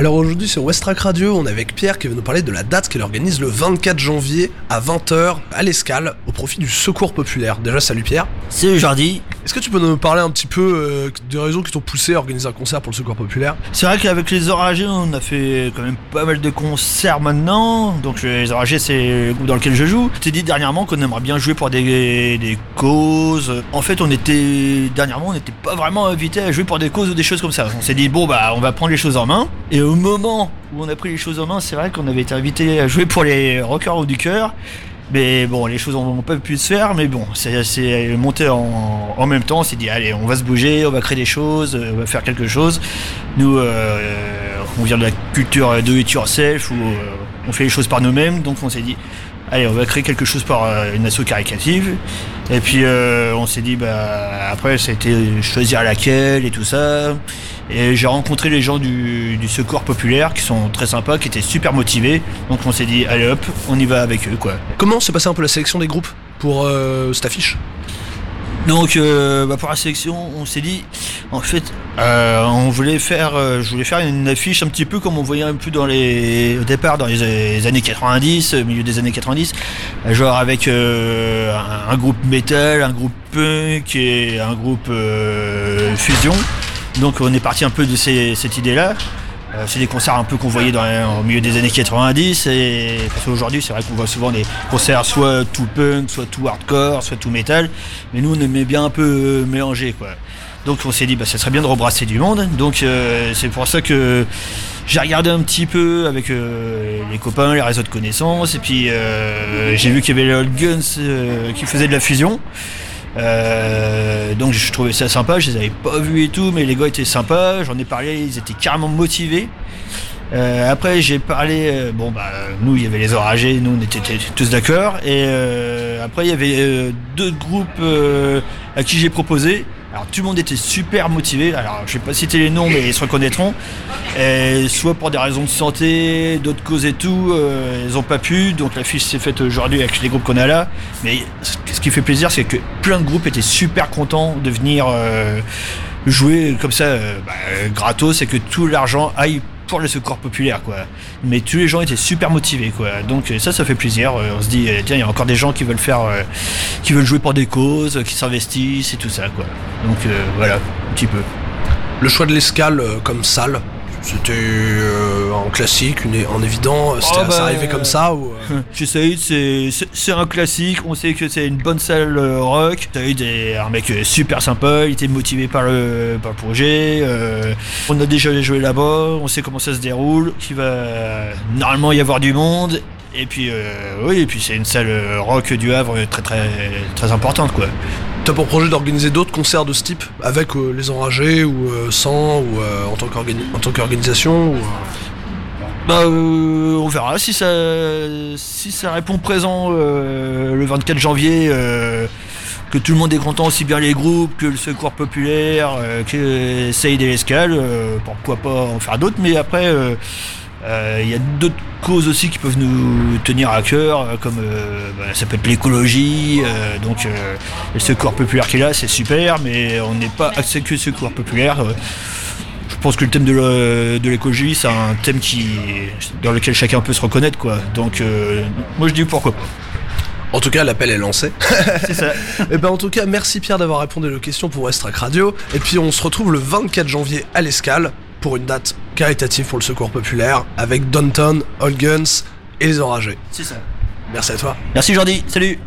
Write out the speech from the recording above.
Alors aujourd'hui sur Westrack Radio, on est avec Pierre qui va nous parler de la date qu'elle organise le 24 janvier à 20h à l'Escale au profit du Secours Populaire. Déjà salut Pierre. Salut Jordi. Est-ce que tu peux nous parler un petit peu euh, des raisons qui t'ont poussé à organiser un concert pour le Secours Populaire? C'est vrai qu'avec les Oragés, on a fait quand même pas mal de concerts maintenant. Donc les Oragés, c'est le groupe dans lequel je joue. Je t'ai dit dernièrement qu'on aimerait bien jouer pour des, des causes. En fait, on était dernièrement, on n'était pas vraiment invité à jouer pour des causes ou des choses comme ça. On s'est dit bon bah on va prendre les choses en main. Et au moment où on a pris les choses en main, c'est vrai qu'on avait été invité à jouer pour les Rockers ou du cœur. Mais bon, les choses n'ont pas pu se faire, mais bon, c'est monté en, en, même temps. On s'est dit, allez, on va se bouger, on va créer des choses, on va faire quelque chose. Nous, euh, on vient de la culture do it yourself où euh, on fait les choses par nous-mêmes, donc on s'est dit, allez, on va créer quelque chose par euh, une asso caricative. Et puis euh, on s'est dit, bah après, c'était choisir laquelle et tout ça. Et j'ai rencontré les gens du, du, secours populaire qui sont très sympas, qui étaient super motivés. Donc on s'est dit, allez hop, on y va avec eux quoi. Comment s'est passé un peu la sélection des groupes pour euh, cette affiche? Donc euh, bah pour la sélection, on s'est dit, en fait, euh, on voulait faire, euh, je voulais faire une affiche un petit peu comme on voyait un peu dans les, au départ dans les, années 90, au milieu des années 90, genre avec un, groupe metal, un groupe punk et un groupe fusion. Donc on est parti un peu de cette idée-là. Euh, c'est des concerts un peu qu'on voyait dans, au milieu des années 90 et parce qu'aujourd'hui c'est vrai qu'on voit souvent des concerts soit tout punk, soit tout hardcore, soit tout metal, mais nous on aimait bien un peu mélanger quoi. Donc on s'est dit bah ça serait bien de rebrasser du monde. Donc euh, c'est pour ça que j'ai regardé un petit peu avec euh, les copains, les réseaux de connaissances et puis j'ai vu qu'il y avait les Old Guns qui faisaient de la fusion. Euh, donc je trouvais ça sympa, je les avais pas vus et tout, mais les gars étaient sympas, j'en ai parlé, ils étaient carrément motivés. Euh, après j'ai parlé, euh, bon bah nous il y avait les oragés, nous on était tous d'accord, et euh, après il y avait deux groupes à qui j'ai proposé. Alors tout le monde était super motivé. Alors je vais pas citer les noms, mais ils se reconnaîtront. Et soit pour des raisons de santé, d'autres causes et tout, euh, ils ont pas pu. Donc la fiche s'est faite aujourd'hui avec les groupes qu'on a là. Mais ce qui fait plaisir, c'est que plein de groupes étaient super contents de venir euh, jouer comme ça, euh, bah, gratos, et que tout l'argent aille pour le secours populaire quoi. Mais tous les gens étaient super motivés quoi. Donc ça ça fait plaisir. On se dit tiens il y a encore des gens qui veulent faire euh, qui veulent jouer pour des causes, qui s'investissent et tout ça quoi. Donc euh, voilà, un petit peu. Le choix de l'escale euh, comme salle, c'était euh, en classique, une, en évident, c'était Oh, bah, arrivé comme ça ou euh, Chez Saïd, c'est c'est un classique. On sait que c'est une bonne salle euh, rock. Saïd est un mec euh, super sympa. Il était motivé par le, par le projet. Euh, on a déjà joué là-bas. On sait comment ça se déroule. Qu'il va normalement y avoir du monde. Et puis euh, oui, et puis c'est une salle euh, rock du Havre très très très importante quoi. T'as pour projet d'organiser d'autres concerts de ce type avec euh, les enragés ou euh, sans ou euh, en tant qu'organisation ou, euh, Bah, euh, on verra si ça, si ça répond présent euh, le 24 janvier. que tout le monde est content, aussi bien les groupes que le secours populaire, que Saïd et l'Escale. pourquoi pas en faire d'autres, mais après, il y a d'autres causes aussi qui peuvent nous tenir à cœur, euh, comme euh, bah, ça peut être l'écologie. euh, donc, euh, le secours populaire qui est là, c'est super, mais on n'est pas axé que secours populaire. euh, je pense que le thème de l'écologie, c'est un thème qui, dans lequel chacun peut se reconnaître, quoi. Donc, euh, moi, je dis pourquoi pas. En tout cas, l'appel est lancé. C'est ça. Et ben en tout cas, merci Pierre d'avoir répondu aux questions pour Westrack Radio. Et puis on se retrouve le 24 janvier à l'Escale pour une date caritative pour le Secours Populaire avec Downton, All Guns et les Enragés. C'est ça. Merci à toi. Merci, Jordi. Salut.